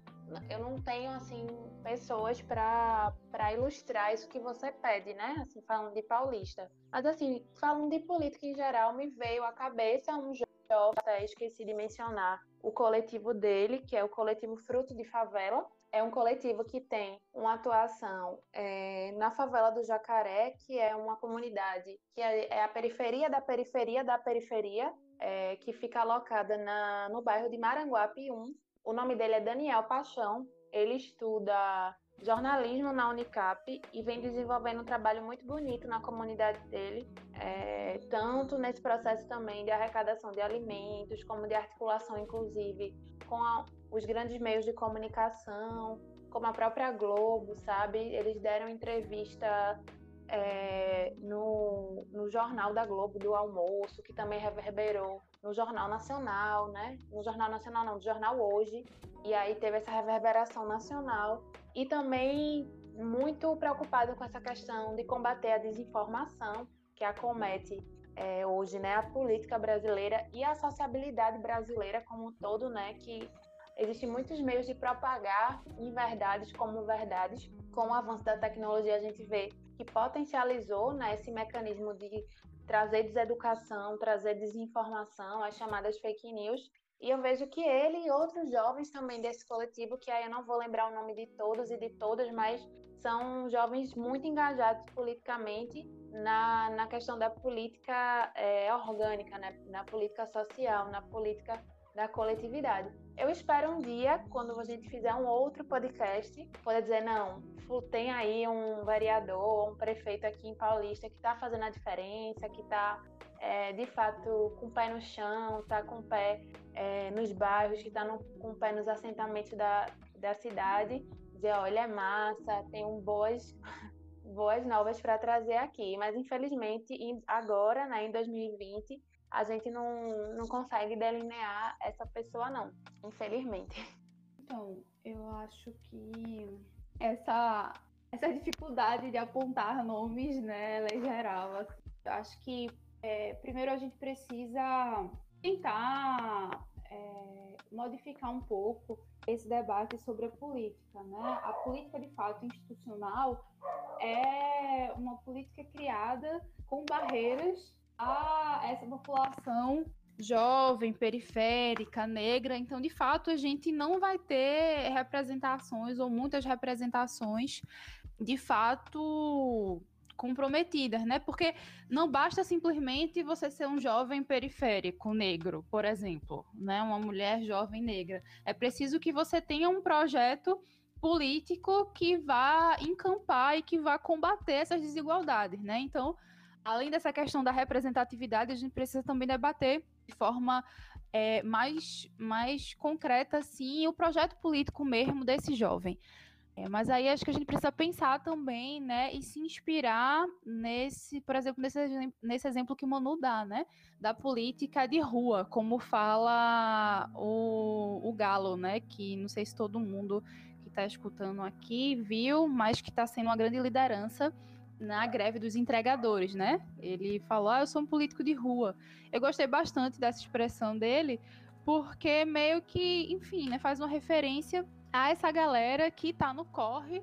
eu não tenho assim pessoas para ilustrar isso que você pede, né? Assim, falando de paulista. Mas assim, falando de política em geral, me veio à cabeça um jovem, até esqueci de mencionar o coletivo dele, que é o coletivo Fruto de Favela. É um coletivo que tem uma atuação é, na favela do Jacaré, que é uma comunidade que é, é a periferia da periferia da periferia, é, que fica alocada na, no bairro de Maranguape 1, o nome dele é Daniel Paixão. Ele estuda jornalismo na Unicap e vem desenvolvendo um trabalho muito bonito na comunidade dele, é, tanto nesse processo também de arrecadação de alimentos, como de articulação, inclusive, com a, os grandes meios de comunicação, como a própria Globo, sabe? Eles deram entrevista é, no, no Jornal da Globo do Almoço, que também reverberou no Jornal Nacional, né? No Jornal Nacional não, no Jornal Hoje, e aí teve essa reverberação nacional e também muito preocupado com essa questão de combater a desinformação que acomete é, hoje, né, a política brasileira e a sociabilidade brasileira como um todo, né, que existem muitos meios de propagar inverdades como verdades. Com o avanço da tecnologia, a gente vê que potencializou né, esse mecanismo de trazer deseducação, trazer desinformação, as chamadas fake news. E eu vejo que ele e outros jovens também desse coletivo, que aí eu não vou lembrar o nome de todos e de todas, mas são jovens muito engajados politicamente na, na questão da política é, orgânica, né? na política social, na política da coletividade. Eu espero um dia, quando a gente fizer um outro podcast, poder dizer, não, tem aí um vereador, um prefeito aqui em Paulista que está fazendo a diferença, que está, é, de fato, com o pé no chão, está com o pé é, nos bairros, que está com o pé nos assentamentos da, da cidade, dizer, olha, é massa, tem um boas, boas novas para trazer aqui. Mas, infelizmente, agora, né, em 2020, a gente não, não consegue delinear essa pessoa, não, infelizmente. Então, eu acho que essa, essa dificuldade de apontar nomes, né, ela é geral. Assim. Eu acho que, é, primeiro, a gente precisa tentar é, modificar um pouco esse debate sobre a política, né? A política, de fato, institucional é uma política criada com barreiras a essa população jovem, periférica, negra. Então, de fato, a gente não vai ter representações ou muitas representações de fato comprometidas, né? Porque não basta simplesmente você ser um jovem periférico negro, por exemplo, né? Uma mulher jovem negra. É preciso que você tenha um projeto político que vá encampar e que vá combater essas desigualdades, né? Então, além dessa questão da representatividade, a gente precisa também debater de forma é, mais, mais concreta, assim, o projeto político mesmo desse jovem. É, mas aí acho que a gente precisa pensar também, né, e se inspirar nesse, por exemplo, nesse, nesse exemplo que o Manu dá, né, da política de rua, como fala o, o Galo, né, que não sei se todo mundo que está escutando aqui viu, mas que está sendo uma grande liderança na greve dos entregadores, né? Ele falou: ah, eu sou um político de rua. Eu gostei bastante dessa expressão dele, porque meio que, enfim, né, faz uma referência a essa galera que está no corre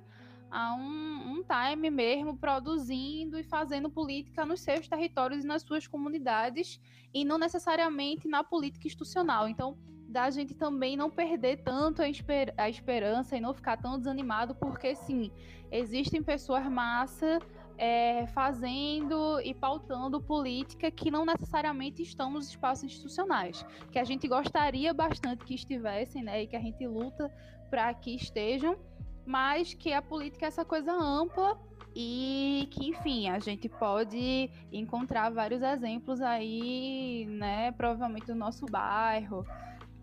há um, um time mesmo produzindo e fazendo política nos seus territórios e nas suas comunidades e não necessariamente na política institucional. Então, da gente também não perder tanto a, esper a esperança e não ficar tão desanimado, porque sim, existem pessoas massa é, fazendo e pautando política que não necessariamente estão nos espaços institucionais, que a gente gostaria bastante que estivessem, né, e que a gente luta para que estejam, mas que a política é essa coisa ampla e que, enfim, a gente pode encontrar vários exemplos aí, né, provavelmente no nosso bairro,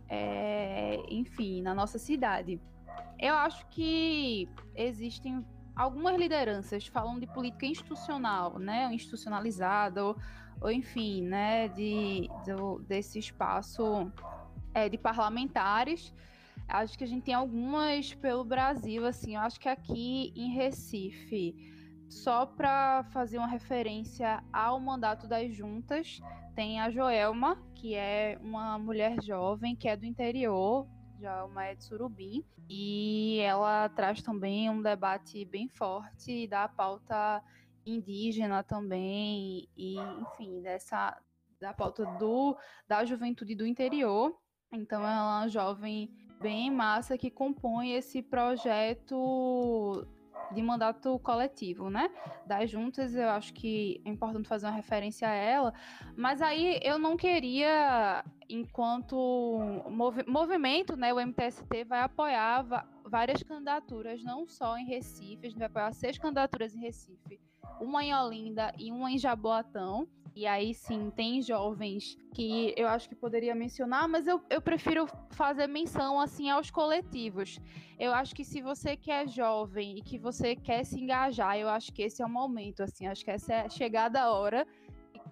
é, enfim, na nossa cidade. Eu acho que existem algumas lideranças falam de política institucional, né, institucionalizada, ou, ou enfim, né, de, de desse espaço é, de parlamentares. Acho que a gente tem algumas pelo Brasil, assim, eu acho que aqui em Recife, só para fazer uma referência ao mandato das juntas, tem a Joelma, que é uma mulher jovem que é do interior Djalma é de Surubim, e ela traz também um debate bem forte da pauta indígena também, e enfim, dessa da pauta do, da juventude do interior. Então ela é uma jovem bem massa que compõe esse projeto de mandato coletivo, né? Das juntas, eu acho que é importante fazer uma referência a ela, mas aí eu não queria, enquanto movi movimento, né, o MTST vai apoiar várias candidaturas, não só em Recife, a gente vai apoiar seis candidaturas em Recife, uma em Olinda e uma em Jaboatão. E aí sim, tem jovens que eu acho que poderia mencionar, mas eu, eu prefiro fazer menção assim aos coletivos. Eu acho que se você quer jovem e que você quer se engajar, eu acho que esse é o momento, assim, acho que essa é chegada a hora.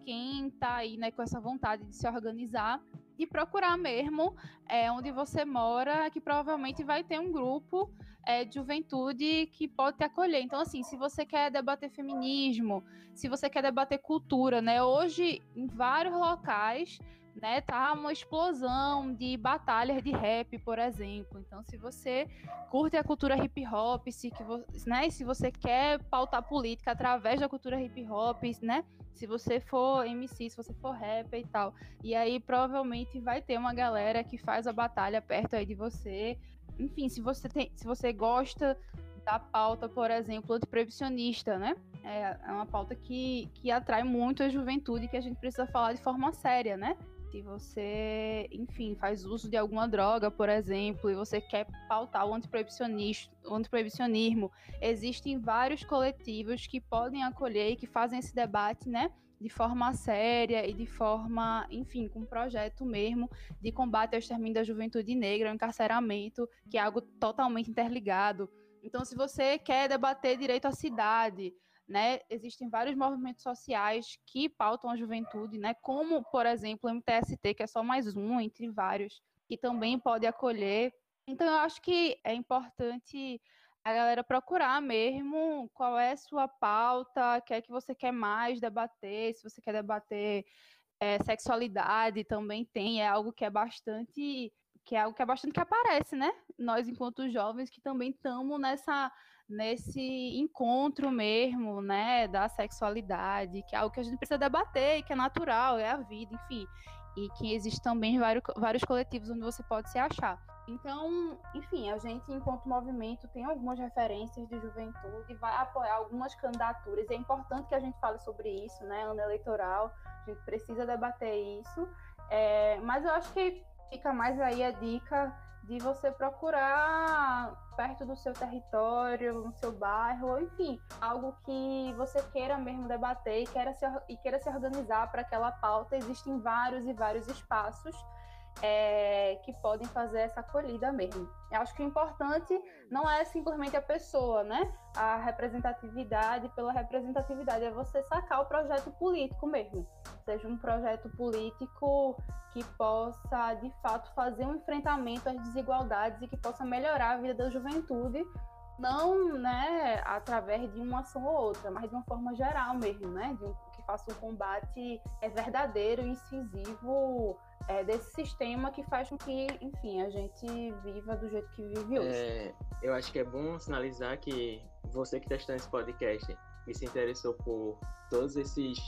Quem tá aí, né, com essa vontade de se organizar, e procurar mesmo é, onde você mora, que provavelmente vai ter um grupo é, de juventude que pode te acolher. Então, assim, se você quer debater feminismo, se você quer debater cultura, né? Hoje, em vários locais, né, tá uma explosão de batalhas de rap, por exemplo. Então, se você curte a cultura hip hop, se, que né, se você quer pautar política através da cultura hip hop, né, se você for MC, se você for rapper e tal, e aí provavelmente vai ter uma galera que faz a batalha perto aí de você. Enfim, se você tem, se você gosta da pauta, por exemplo, antiproibicionista, né? É, é uma pauta que, que atrai muito a juventude que a gente precisa falar de forma séria, né? Se você, enfim, faz uso de alguma droga, por exemplo, e você quer pautar o antiproibicionismo, o antiproibicionismo, existem vários coletivos que podem acolher e que fazem esse debate, né? De forma séria e de forma, enfim, com um projeto mesmo de combate ao extermínio da juventude negra, ao encarceramento, que é algo totalmente interligado. Então, se você quer debater direito à cidade, né, existem vários movimentos sociais que pautam a juventude, né, como, por exemplo, o MTST, que é só mais um entre vários, que também pode acolher. Então, eu acho que é importante a galera procurar mesmo qual é a sua pauta, o que é que você quer mais debater, se você quer debater é, sexualidade, também tem, é algo que é bastante que é algo que é bastante que aparece, né? Nós, enquanto jovens, que também estamos nessa nesse encontro mesmo, né, da sexualidade, que é algo que a gente precisa debater, que é natural, é a vida, enfim, e que existe também vários, vários coletivos onde você pode se achar. Então, enfim, a gente, enquanto movimento, tem algumas referências de juventude, vai apoiar algumas candidaturas. É importante que a gente fale sobre isso, né? Ano eleitoral, a gente precisa debater isso. É, mas eu acho que fica mais aí a dica de você procurar perto do seu território, no seu bairro, enfim, algo que você queira mesmo debater e queira se, e queira se organizar para aquela pauta. Existem vários e vários espaços é, que podem fazer essa acolhida mesmo. Eu acho que o importante não é simplesmente a pessoa, né? A representatividade pela representatividade, é você sacar o projeto político mesmo. Seja um projeto político que possa, de fato, fazer um enfrentamento às desigualdades e que possa melhorar a vida da juventude, não né, através de uma ação ou outra, mas de uma forma geral mesmo, né? De um, que faça um combate é verdadeiro incisivo é, desse sistema que faz com que, enfim, a gente viva do jeito que vive hoje. É, eu acho que é bom sinalizar que você que está estudando esse podcast e se interessou por todos esses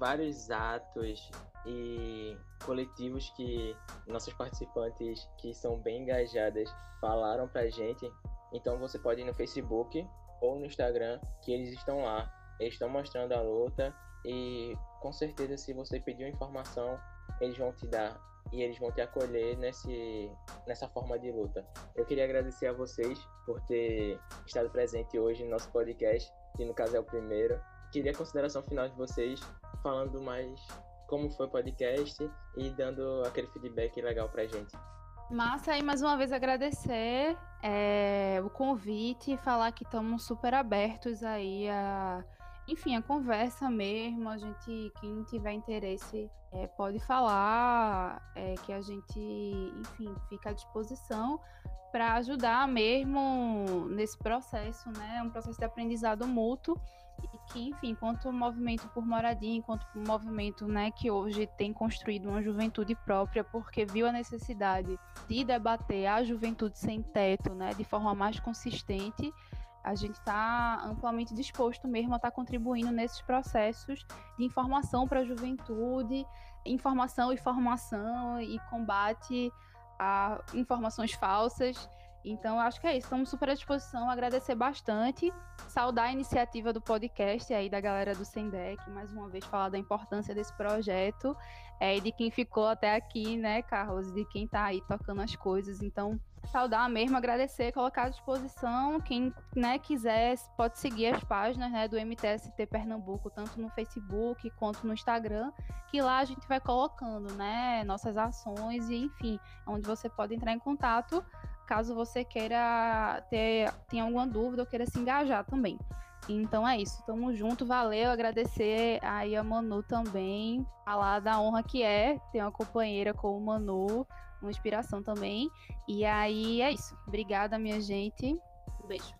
vários atos e coletivos que nossos participantes que são bem engajadas falaram pra gente. Então você pode ir no Facebook ou no Instagram que eles estão lá. Eles estão mostrando a luta e com certeza se você pediu informação eles vão te dar e eles vão te acolher nesse, nessa forma de luta. Eu queria agradecer a vocês por ter estado presente hoje no nosso podcast, que no caso é o primeiro. Queria a consideração final de vocês, falando mais como foi o podcast e dando aquele feedback legal pra gente. Massa, e mais uma vez agradecer é, o convite e falar que estamos super abertos aí a enfim, a conversa mesmo, a gente, quem tiver interesse, é, pode falar, é, que a gente, enfim, fica à disposição para ajudar mesmo nesse processo, né? É um processo de aprendizado mútuo e que, enfim, enquanto movimento por moradia, enquanto movimento, né, que hoje tem construído uma juventude própria, porque viu a necessidade de debater a juventude sem teto, né, de forma mais consistente, a gente está amplamente disposto mesmo a estar tá contribuindo nesses processos de informação para a juventude, informação e formação e combate a informações falsas. Então, acho que é isso. Estamos super à disposição. Agradecer bastante. Saudar a iniciativa do podcast aí da galera do Sendec. Mais uma vez, falar da importância desse projeto é, de quem ficou até aqui, né, Carlos? De quem está aí tocando as coisas. Então, saudar mesmo, agradecer, colocar à disposição. Quem né, quiser pode seguir as páginas né, do MTST Pernambuco, tanto no Facebook quanto no Instagram, que lá a gente vai colocando né, nossas ações e, enfim, onde você pode entrar em contato caso você queira ter tenha alguma dúvida ou queira se engajar também. Então é isso, tamo junto, valeu, agradecer aí a Manu também, falar da honra que é ter uma companheira como Manu, uma inspiração também. E aí é isso. Obrigada, minha gente. Um beijo.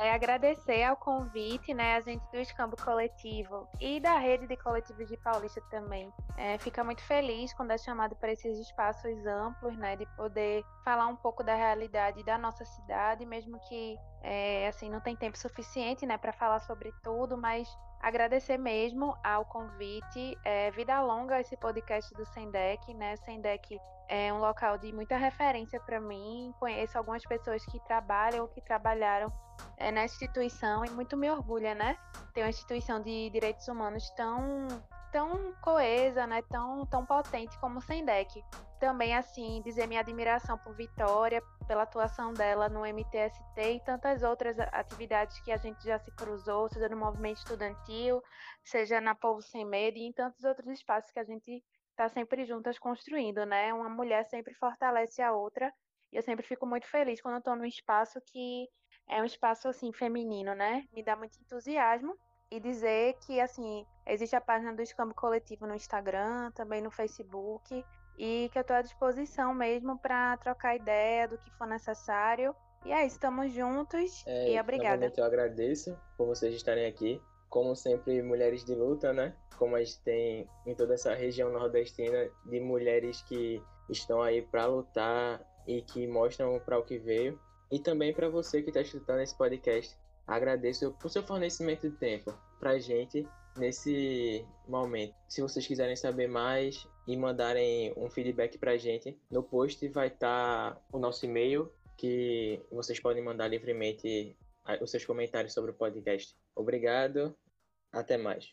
É agradecer ao convite, né, a gente do Escambo Coletivo e da rede de coletivos de Paulista também. É, fica muito feliz quando é chamado para esses espaços amplos, né, de poder falar um pouco da realidade da nossa cidade, mesmo que é, assim não tem tempo suficiente, né, para falar sobre tudo, mas agradecer mesmo ao convite. É, vida longa esse podcast do Sendec, né? Sendec é um local de muita referência para mim. Conheço algumas pessoas que trabalham ou que trabalharam é, na instituição e muito me orgulha, né? Ter uma instituição de direitos humanos tão tão coesa, né? Tão tão potente como o Sendec. Também assim dizer minha admiração por Vitória, pela atuação dela no MTST e tantas outras atividades que a gente já se cruzou, seja no movimento estudantil, seja na Povo Sem Medo e em tantos outros espaços que a gente está sempre juntas construindo, né? Uma mulher sempre fortalece a outra e eu sempre fico muito feliz quando estou num espaço que é um espaço assim feminino, né? Me dá muito entusiasmo e dizer que assim existe a página do Escambo Coletivo no Instagram, também no Facebook e que eu estou à disposição mesmo para trocar ideia do que for necessário. E é isso, estamos juntos é, e obrigada. Eu agradeço por vocês estarem aqui. Como sempre, mulheres de luta, né? Como a gente tem em toda essa região nordestina de mulheres que estão aí para lutar e que mostram para o que veio. E também para você que está escutando esse podcast, agradeço por seu fornecimento de tempo para a gente nesse momento. Se vocês quiserem saber mais e mandarem um feedback para a gente, no post vai estar tá o nosso e-mail que vocês podem mandar livremente os seus comentários sobre o podcast. Obrigado, até mais.